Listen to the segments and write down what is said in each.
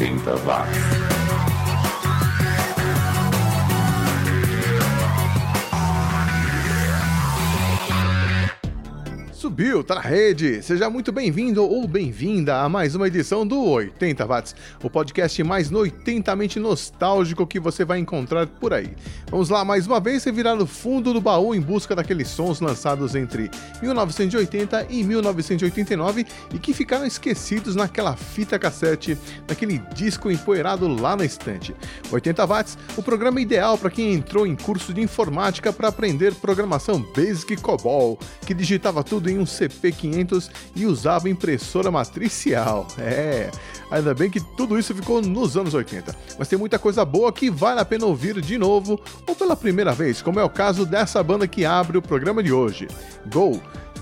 80 watts. Subiu, tá na rede. Seja muito bem-vindo ou bem-vinda a mais uma edição do 80 Watts, o podcast mais noitentamente nostálgico que você vai encontrar por aí. Vamos lá mais uma vez revirar o fundo do baú em busca daqueles sons lançados entre 1980 e 1989 e que ficaram esquecidos naquela fita cassete, naquele disco empoeirado lá na estante. 80 Watts, o programa ideal para quem entrou em curso de informática para aprender programação Basic COBOL, que digitava tudo em um CP500 e usava impressora matricial. É, ainda bem que tudo isso ficou nos anos 80. Mas tem muita coisa boa que vale a pena ouvir de novo ou pela primeira vez, como é o caso dessa banda que abre o programa de hoje, Go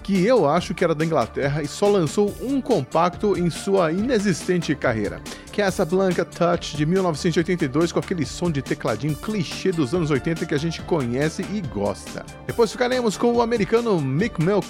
que eu acho que era da Inglaterra e só lançou um compacto em sua inexistente carreira, que é essa Blanca Touch de 1982 com aquele som de tecladinho clichê dos anos 80 que a gente conhece e gosta. Depois ficaremos com o americano Mick Milk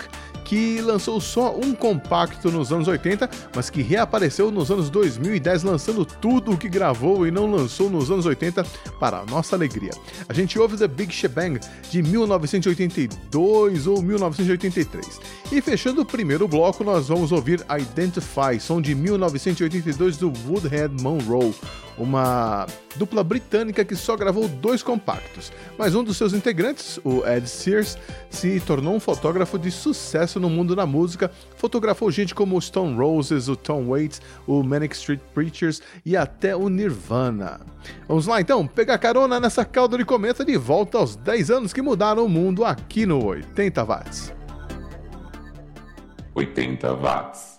que lançou só um compacto nos anos 80, mas que reapareceu nos anos 2010 lançando tudo o que gravou e não lançou nos anos 80 para nossa alegria. A gente ouve The Big Shebang de 1982 ou 1983. E fechando o primeiro bloco, nós vamos ouvir Identify, som de 1982 do Woodhead Monroe, uma dupla britânica que só gravou dois compactos, mas um dos seus integrantes, o Ed Sears, se tornou um fotógrafo de sucesso no mundo da música, fotografou gente como o Stone Roses, o Tom Waits, o Manic Street Preachers e até o Nirvana. Vamos lá então, pegar carona nessa calda de cometa de volta aos 10 anos que mudaram o mundo aqui no 80 watts. 80 watts.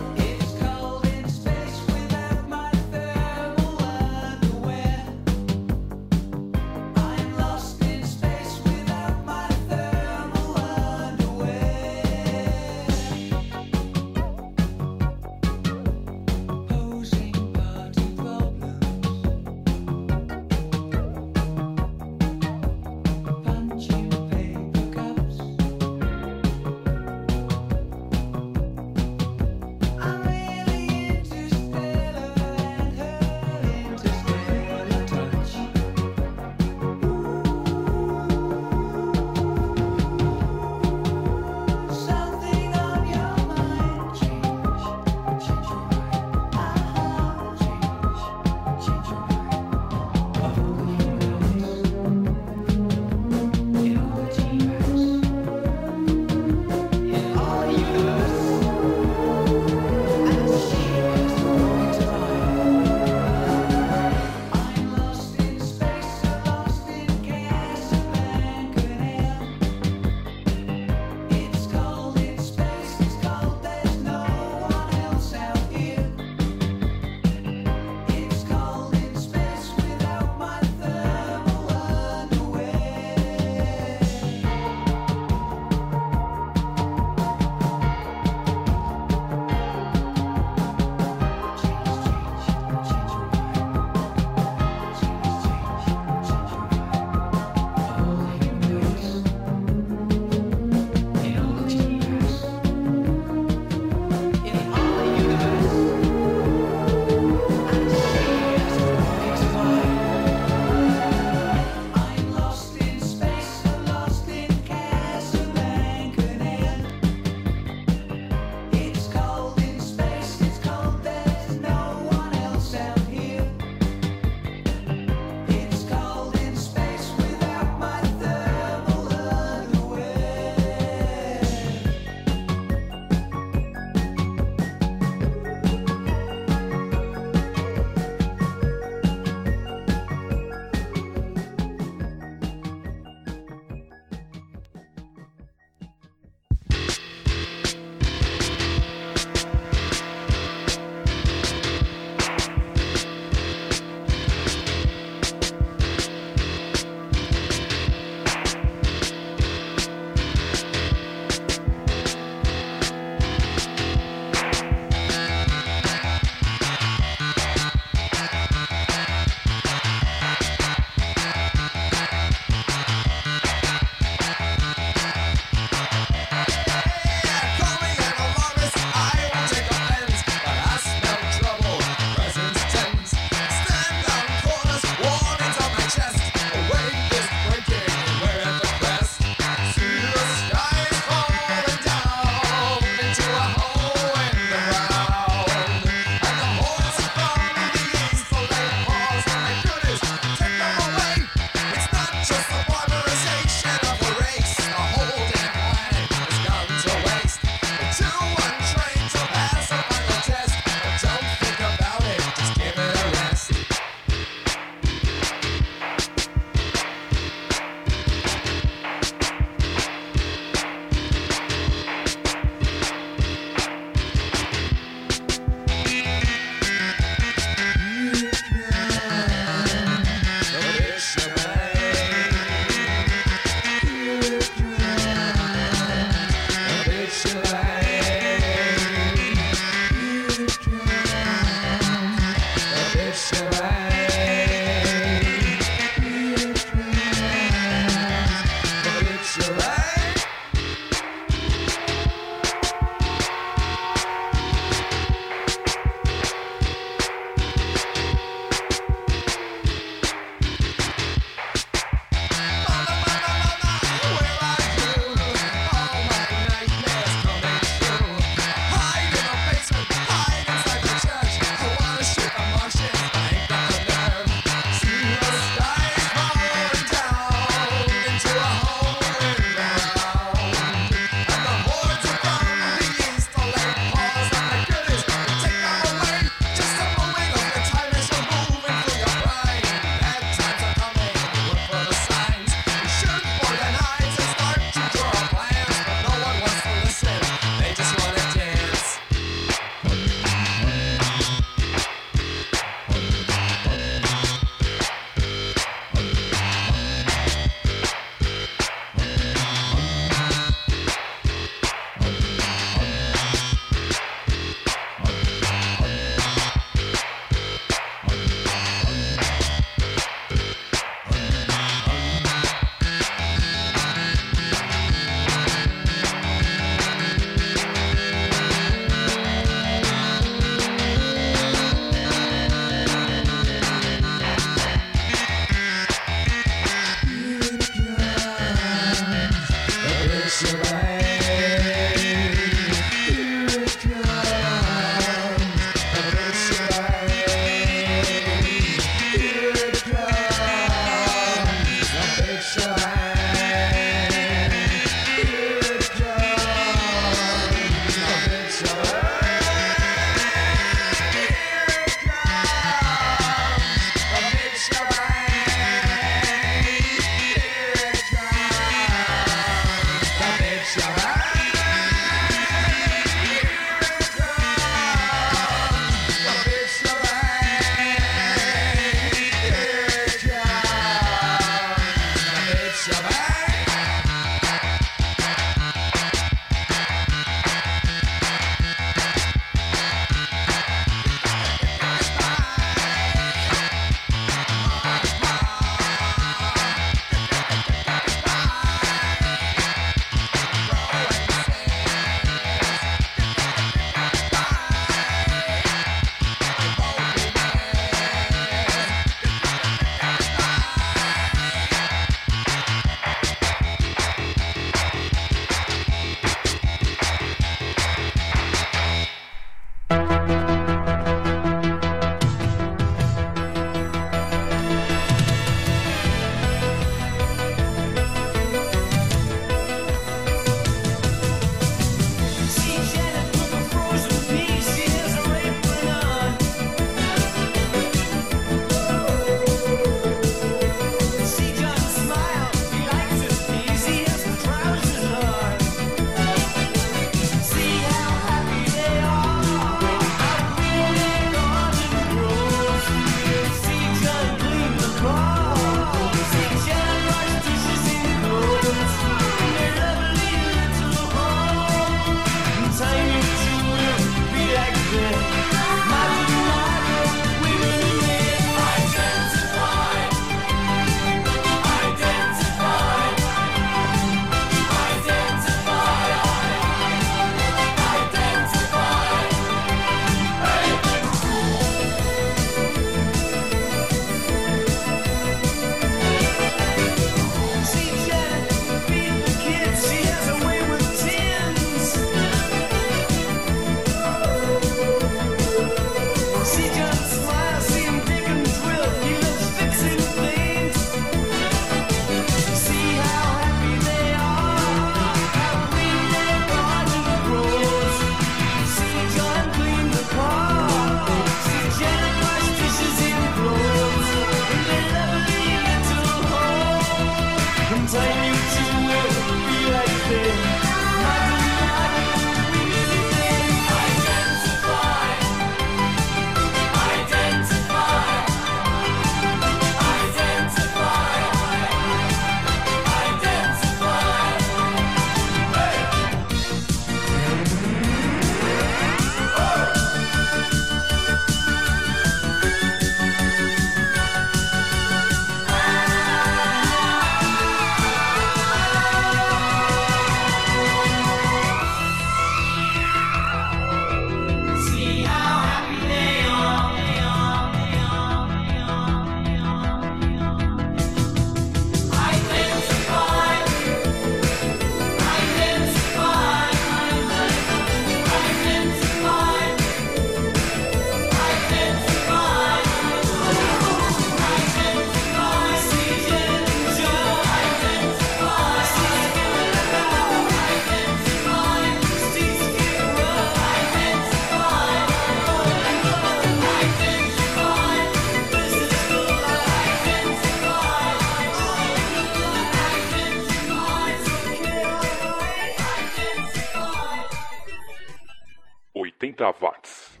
80 watts.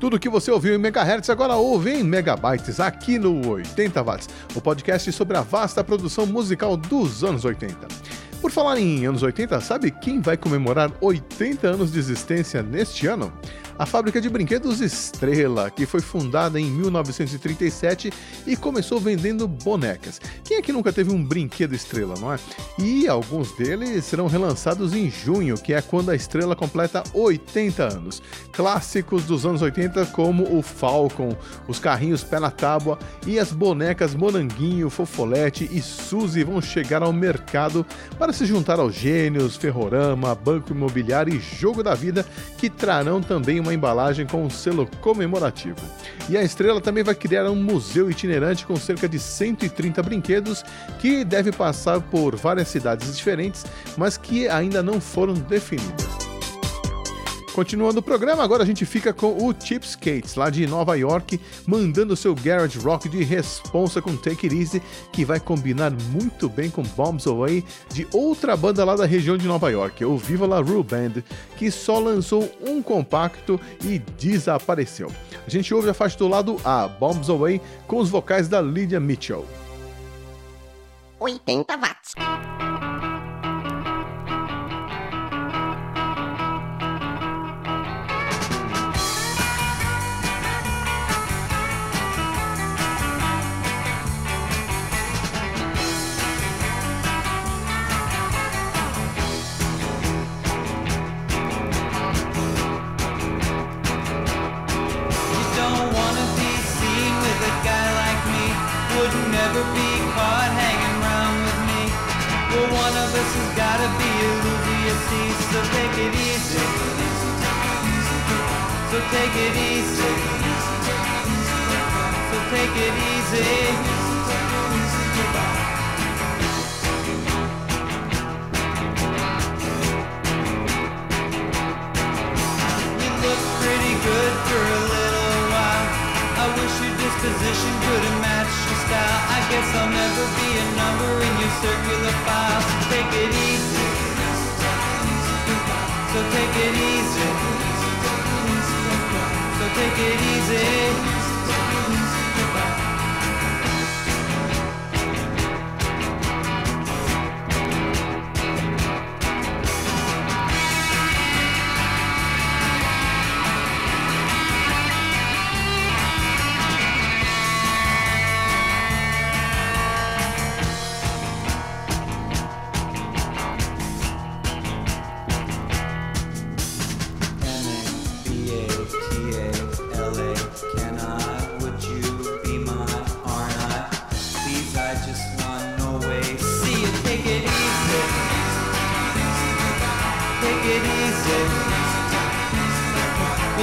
Tudo que você ouviu em megahertz agora ouve em megabytes aqui no 80 watts, o podcast sobre a vasta produção musical dos anos 80. Por falar em anos 80, sabe quem vai comemorar 80 anos de existência neste ano? A fábrica de brinquedos Estrela, que foi fundada em 1937 e começou vendendo bonecas. Quem é que nunca teve um brinquedo Estrela, não é? E alguns deles serão relançados em junho, que é quando a Estrela completa 80 anos. Clássicos dos anos 80 como o Falcon, os carrinhos pé na tábua e as bonecas Monanguinho, Fofolete e Suzy vão chegar ao mercado para se juntar aos Gênios, Ferrorama, Banco Imobiliário e Jogo da Vida, que trarão também uma embalagem com um selo comemorativo. E a Estrela também vai criar um museu itinerante com cerca de 130 brinquedos que deve passar por várias cidades diferentes, mas que ainda não foram definidas. Continuando o programa, agora a gente fica com o Chip Skates, lá de Nova York, mandando seu garage rock de responsa com Take It Easy, que vai combinar muito bem com Bombs Away, de outra banda lá da região de Nova York, o Viva La Rue Band, que só lançou um compacto e desapareceu. A gente ouve a faixa do lado A, Bombs Away, com os vocais da Lydia Mitchell. 80 watts.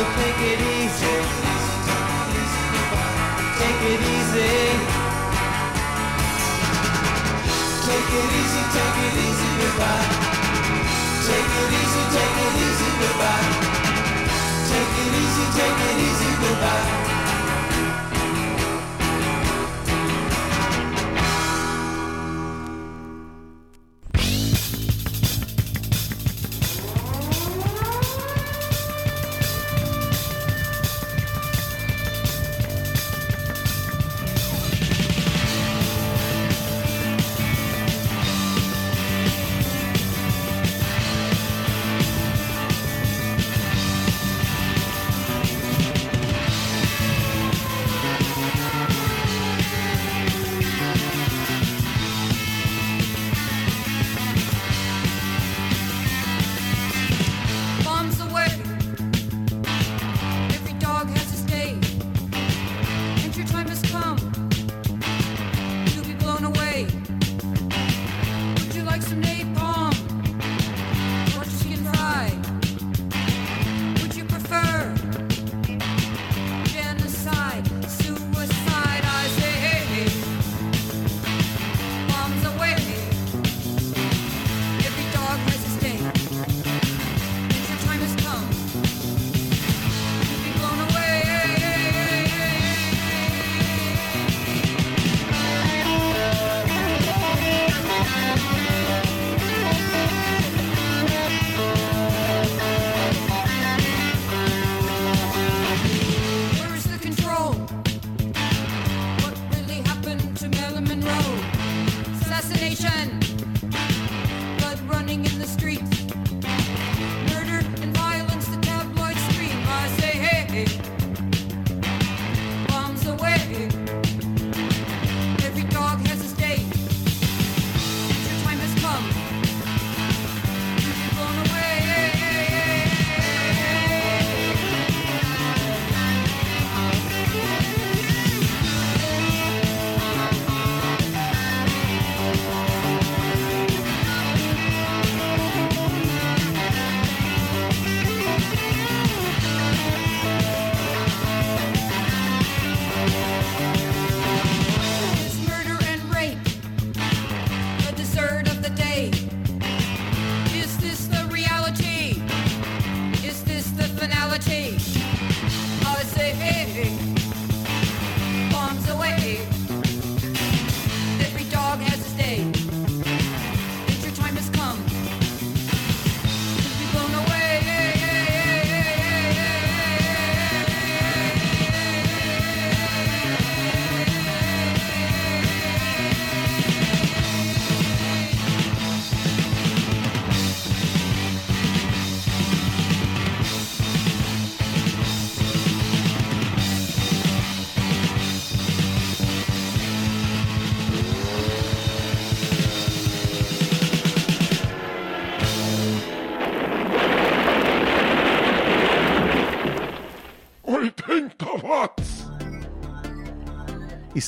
Take it easy. Take it easy. Take it easy, take it easy, goodbye. Take it easy, take it easy, goodbye. Take it easy, take it easy, goodbye.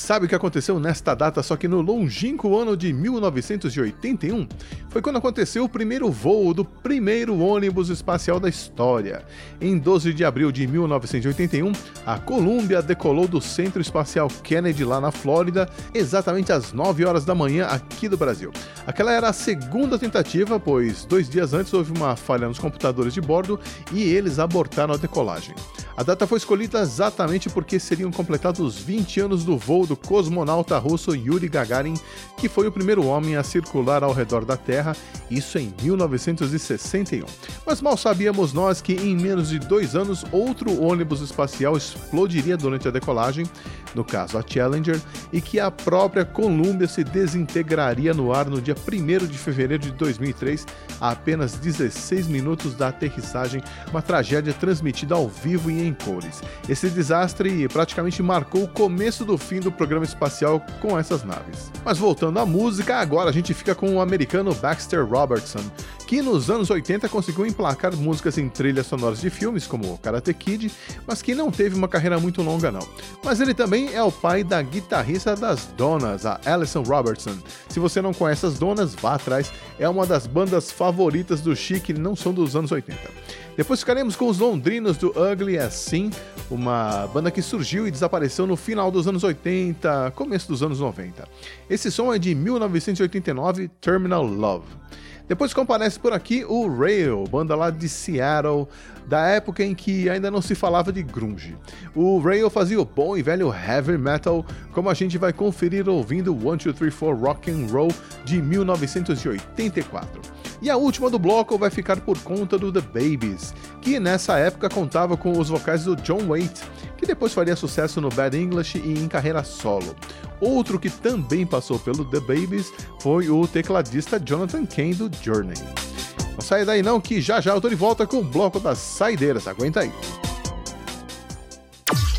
Sabe o que aconteceu nesta data, só que no longínquo ano de 1981? Foi quando aconteceu o primeiro voo do primeiro ônibus espacial da história. Em 12 de abril de 1981, a Columbia decolou do Centro Espacial Kennedy, lá na Flórida, exatamente às 9 horas da manhã aqui do Brasil. Aquela era a segunda tentativa, pois dois dias antes houve uma falha nos computadores de bordo e eles abortaram a decolagem. A data foi escolhida exatamente porque seriam completados 20 anos do voo do cosmonauta russo Yuri Gagarin, que foi o primeiro homem a circular ao redor da Terra, isso em 1961. Mas mal sabíamos nós que em menos de dois anos outro ônibus espacial explodiria durante a decolagem, no caso a Challenger, e que a própria Columbia se desintegraria no ar no dia 1 de fevereiro de 2003, a apenas 16 minutos da aterrissagem, uma tragédia transmitida ao vivo e em cores. Esse desastre praticamente marcou o começo do fim do programa espacial com essas naves. Mas voltando à música, agora a gente fica com o americano Baxter Robertson, que nos anos 80 conseguiu emplacar músicas em trilhas sonoras de filmes como Karate Kid, mas que não teve uma carreira muito longa não. Mas ele também é o pai da guitarrista das Donas, a Alison Robertson. Se você não conhece as Donas, vá atrás, é uma das bandas favoritas do Chic, não são dos anos 80. Depois ficaremos com os londrinos do Ugly As Sin, uma banda que surgiu e desapareceu no final dos anos 80, começo dos anos 90. Esse som é de 1989, Terminal Love. Depois comparece por aqui o Rail, banda lá de Seattle, da época em que ainda não se falava de grunge. O Rail fazia o bom e velho heavy metal, como a gente vai conferir ouvindo One Two Three Four Rock and Roll de 1984. E a última do bloco vai ficar por conta do The Babies, que nessa época contava com os vocais do John Waite, que depois faria sucesso no Bad English e em carreira solo. Outro que também passou pelo The Babies foi o tecladista Jonathan Kane do Journey. Não sai daí não que já já eu tô de volta com o bloco das saideiras, aguenta aí.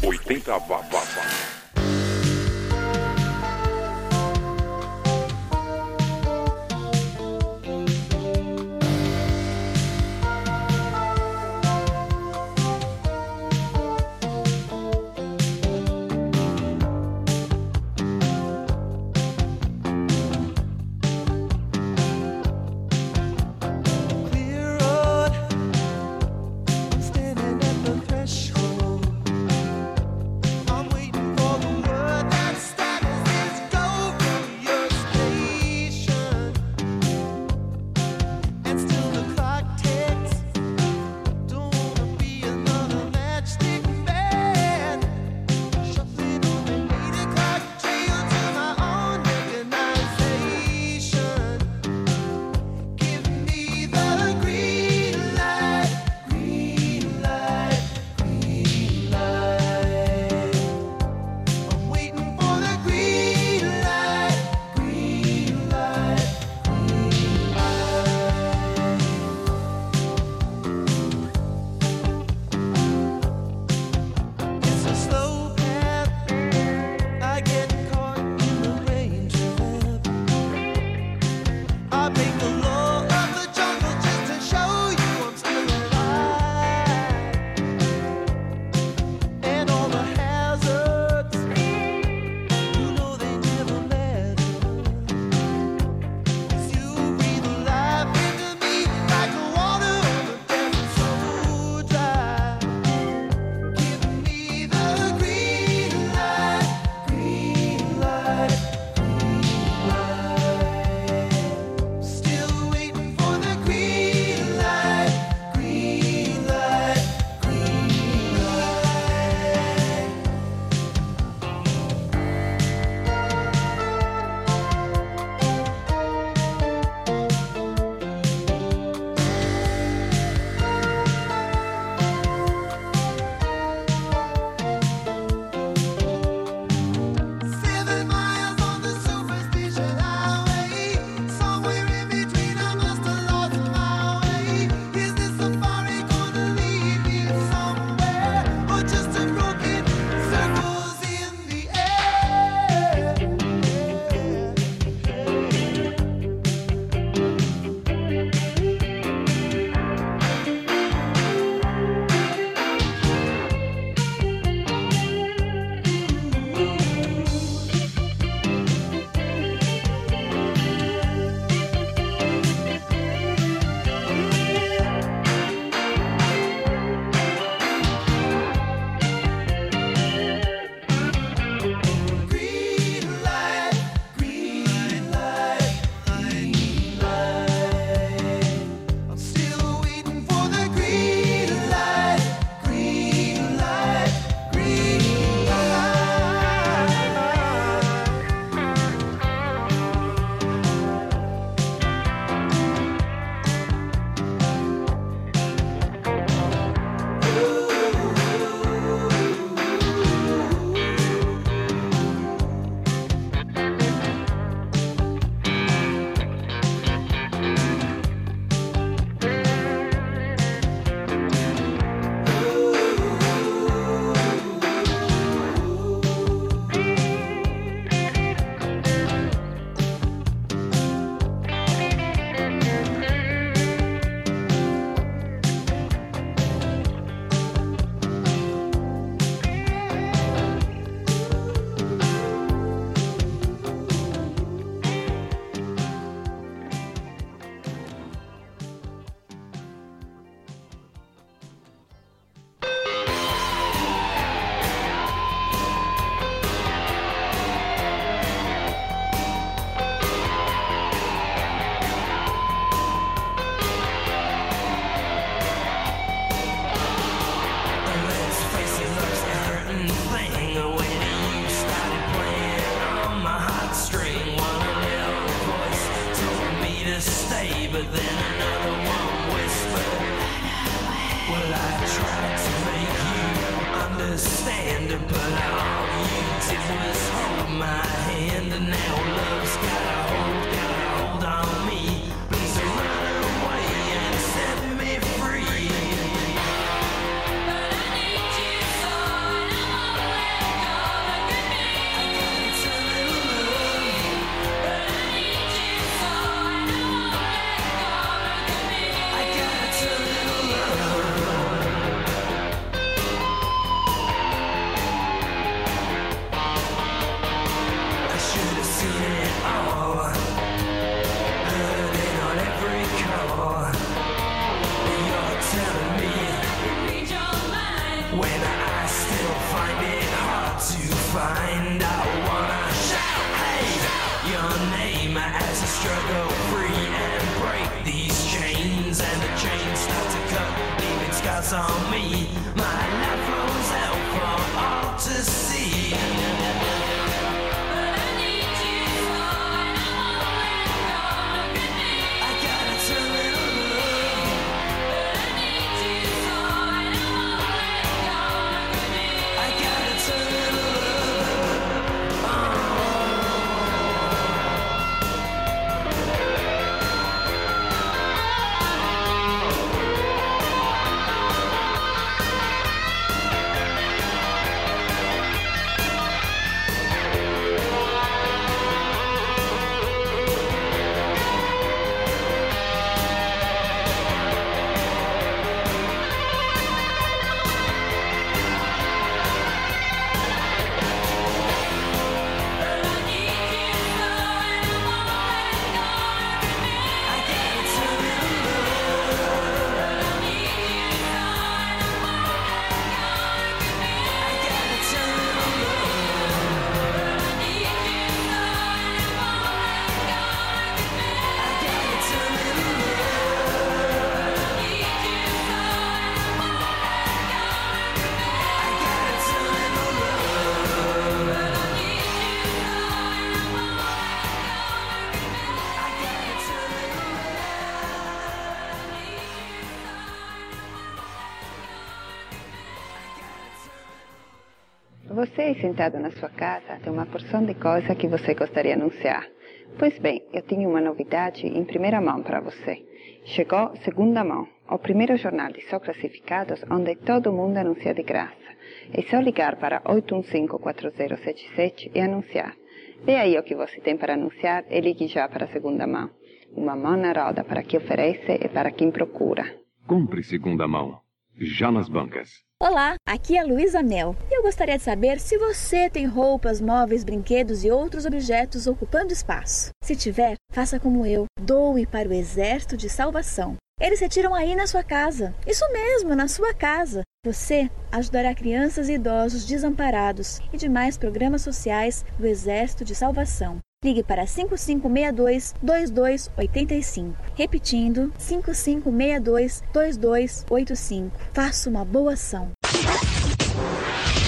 80 babá. Sentado na sua casa tem uma porção de coisa que você gostaria de anunciar. Pois bem, eu tenho uma novidade em primeira mão para você. Chegou Segunda Mão, o primeiro jornal de só classificados onde todo mundo anuncia de graça. É só ligar para 815-4077 e anunciar. Vê aí o que você tem para anunciar e ligue já para a Segunda Mão. Uma mão na roda para quem oferece e para quem procura. Compre segunda mão. Já nas bancas. Olá, aqui é a Luísa Mel e eu gostaria de saber se você tem roupas, móveis, brinquedos e outros objetos ocupando espaço. Se tiver, faça como eu, doe para o Exército de Salvação. Eles retiram aí na sua casa. Isso mesmo, na sua casa. Você ajudará crianças e idosos desamparados e demais programas sociais do Exército de Salvação. Ligue para 5562-2285. Repetindo, 5562-2285. Faça uma boa ação.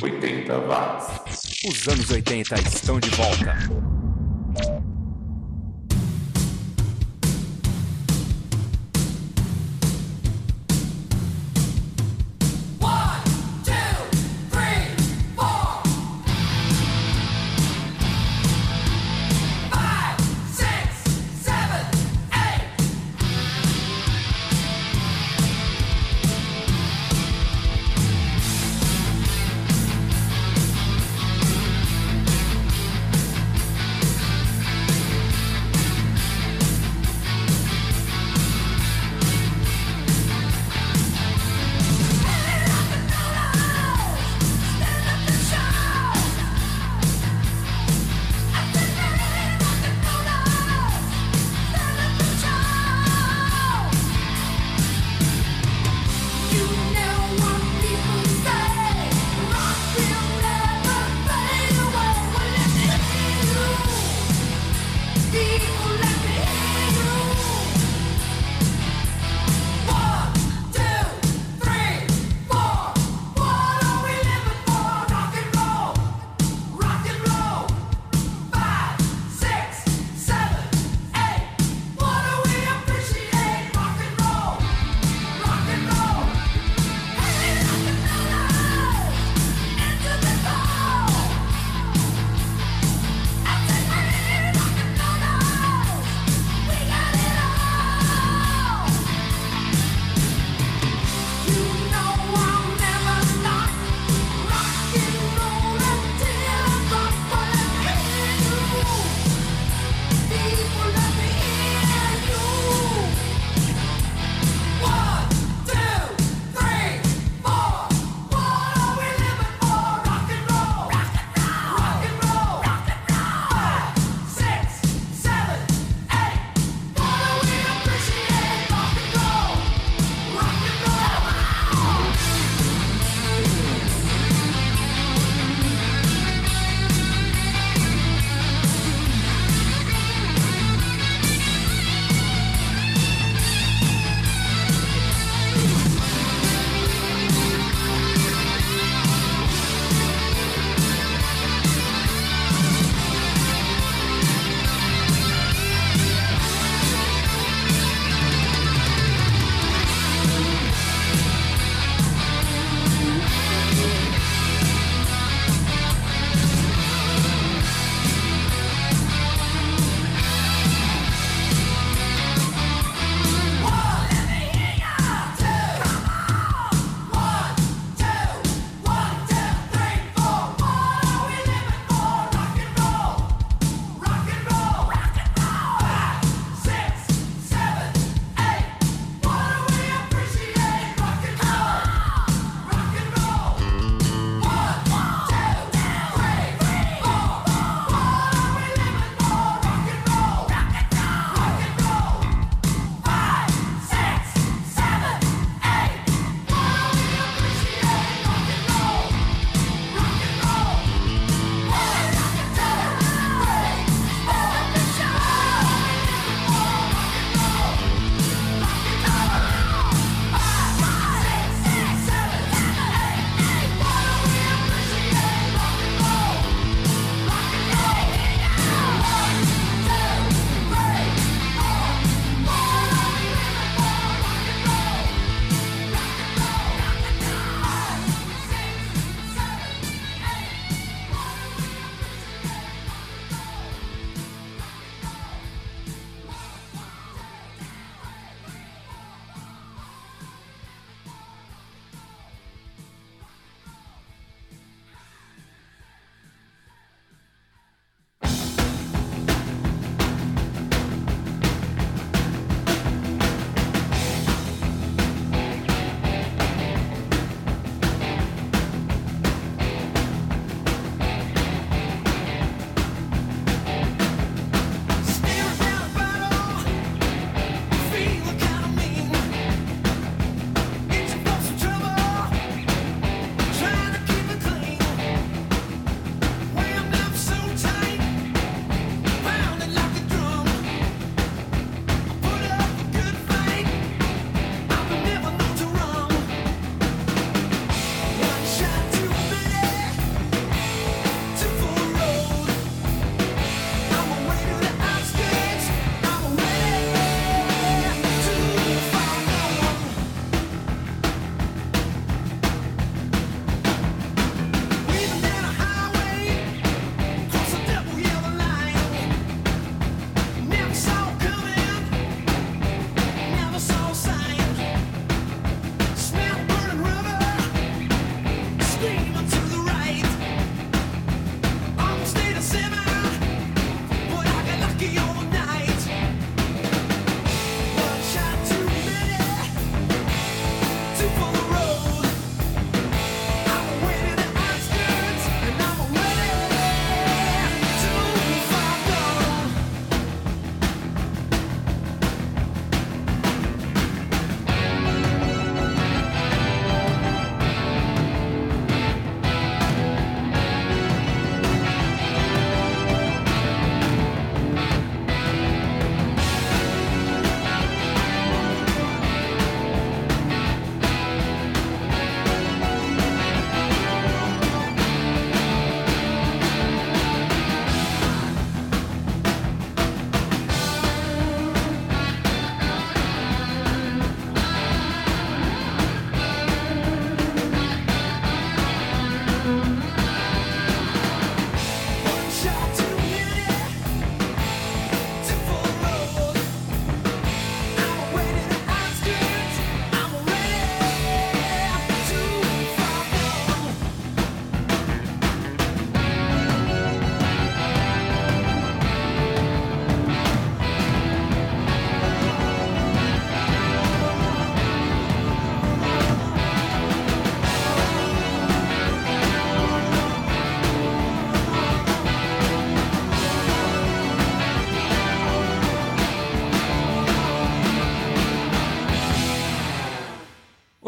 80 watts. Os anos 80 estão de volta.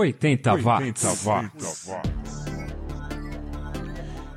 80 watts.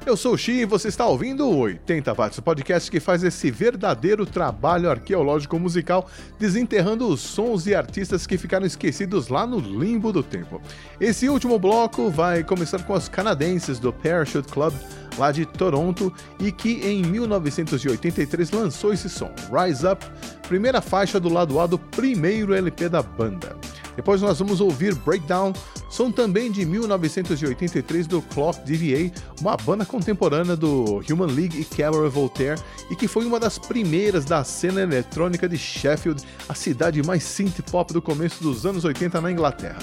Eu sou o Xi e você está ouvindo o 80 Watts, o podcast que faz esse verdadeiro trabalho arqueológico musical, desenterrando os sons e artistas que ficaram esquecidos lá no limbo do tempo. Esse último bloco vai começar com os canadenses do Parachute Club, lá de Toronto, e que em 1983 lançou esse som, Rise Up, primeira faixa do lado A do primeiro LP da banda. Depois nós vamos ouvir Breakdown, som também de 1983 do Clock DVA, uma banda contemporânea do Human League e Cabaret Voltaire, e que foi uma das primeiras da cena eletrônica de Sheffield, a cidade mais synth-pop do começo dos anos 80 na Inglaterra.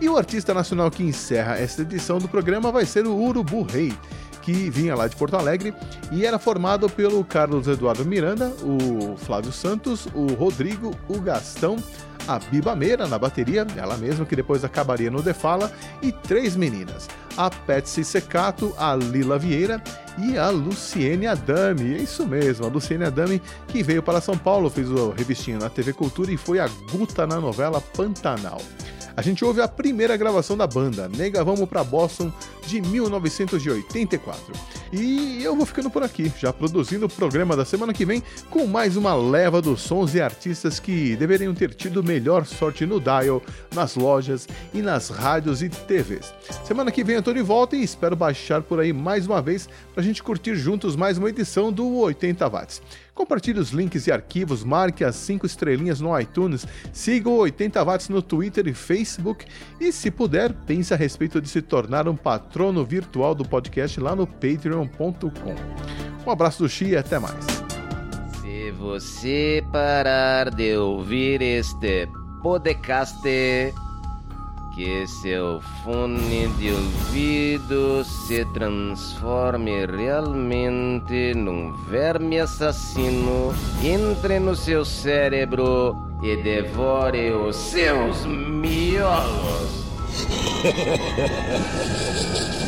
E o artista nacional que encerra esta edição do programa vai ser o Urubu Rei, que vinha lá de Porto Alegre e era formado pelo Carlos Eduardo Miranda, o Flávio Santos, o Rodrigo, o Gastão, a Biba Meira na bateria, ela mesma que depois acabaria no Defala, e três meninas, a Patsy Secato, a Lila Vieira e a Luciene Adami. É isso mesmo, a Luciene Adami que veio para São Paulo, fez o revistinho na TV Cultura e foi a Guta na novela Pantanal. A gente ouve a primeira gravação da banda, Nega Vamos Pra Boston, de 1984. E eu vou ficando por aqui, já produzindo o programa da semana que vem com mais uma leva dos sons e artistas que deveriam ter tido melhor sorte no dial, nas lojas e nas rádios e TVs. Semana que vem eu tô de volta e espero baixar por aí mais uma vez pra gente curtir juntos mais uma edição do 80 Watts. Compartilhe os links e arquivos, marque as 5 estrelinhas no iTunes, siga o 80 Watts no Twitter e Facebook e, se puder, pense a respeito de se tornar um patrono virtual do podcast lá no patreon.com. Um abraço do Xi e até mais. Se você parar de ouvir este podcast, que seu fone de ouvido se transforme realmente num verme assassino, entre no seu cérebro e devore os seus miolos.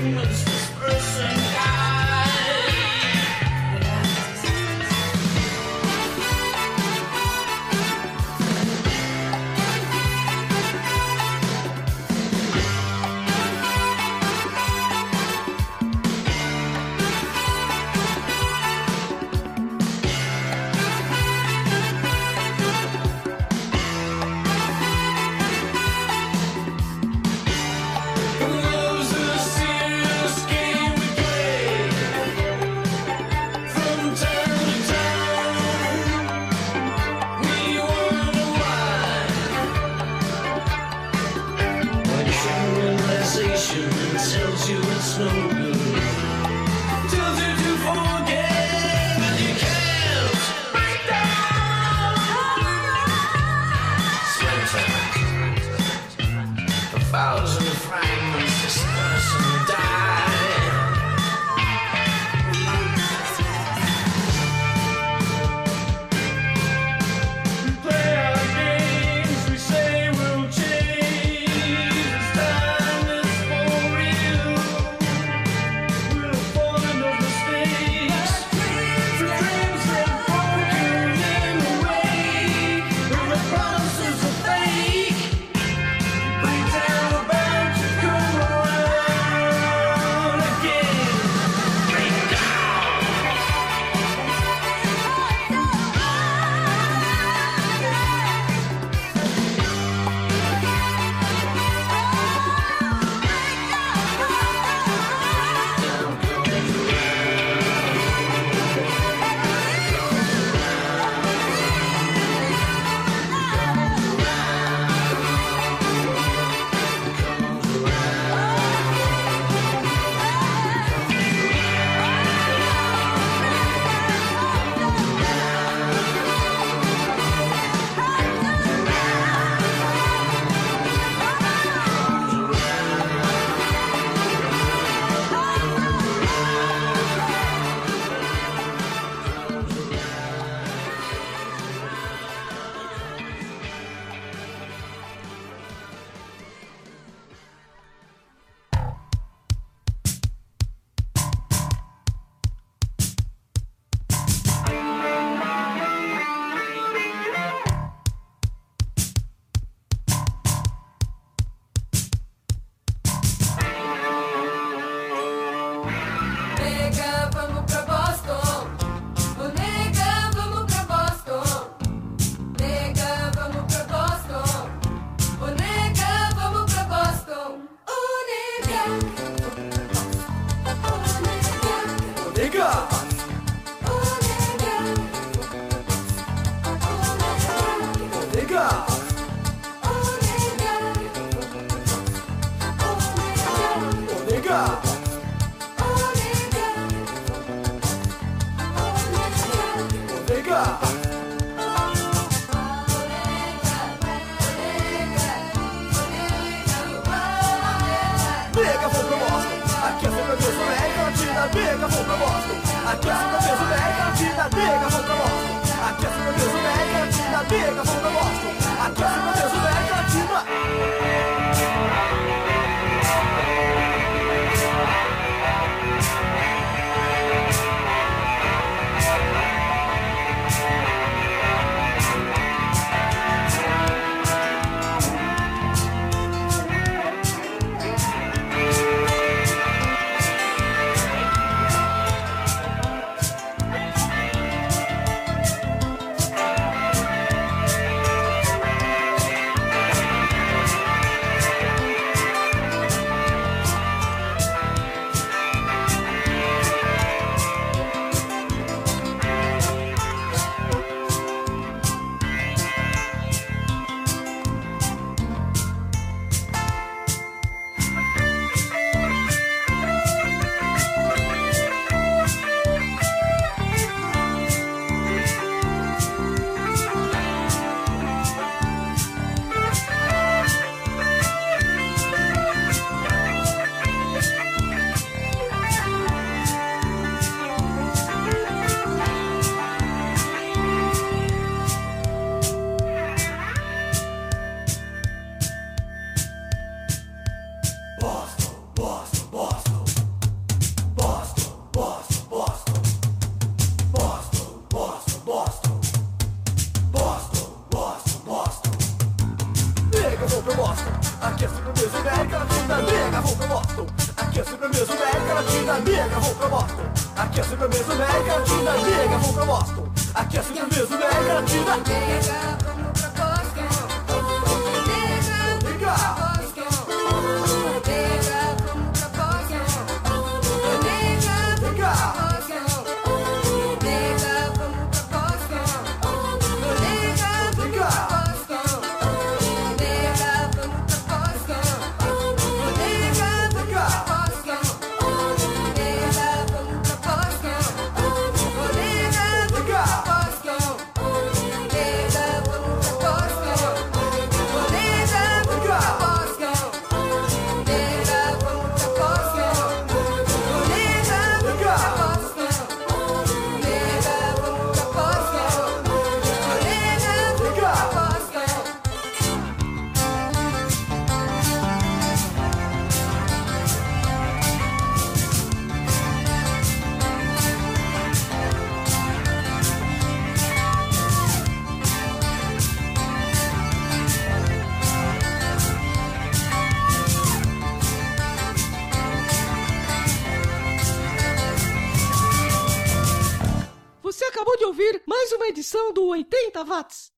diamonds nega, vou pra Boston. Aqui é sua mesa nega, né? vida nega, vou pra Boston. Aqui é sua mesa nega, né? vida nega, vou pra Boston. Aqui é sua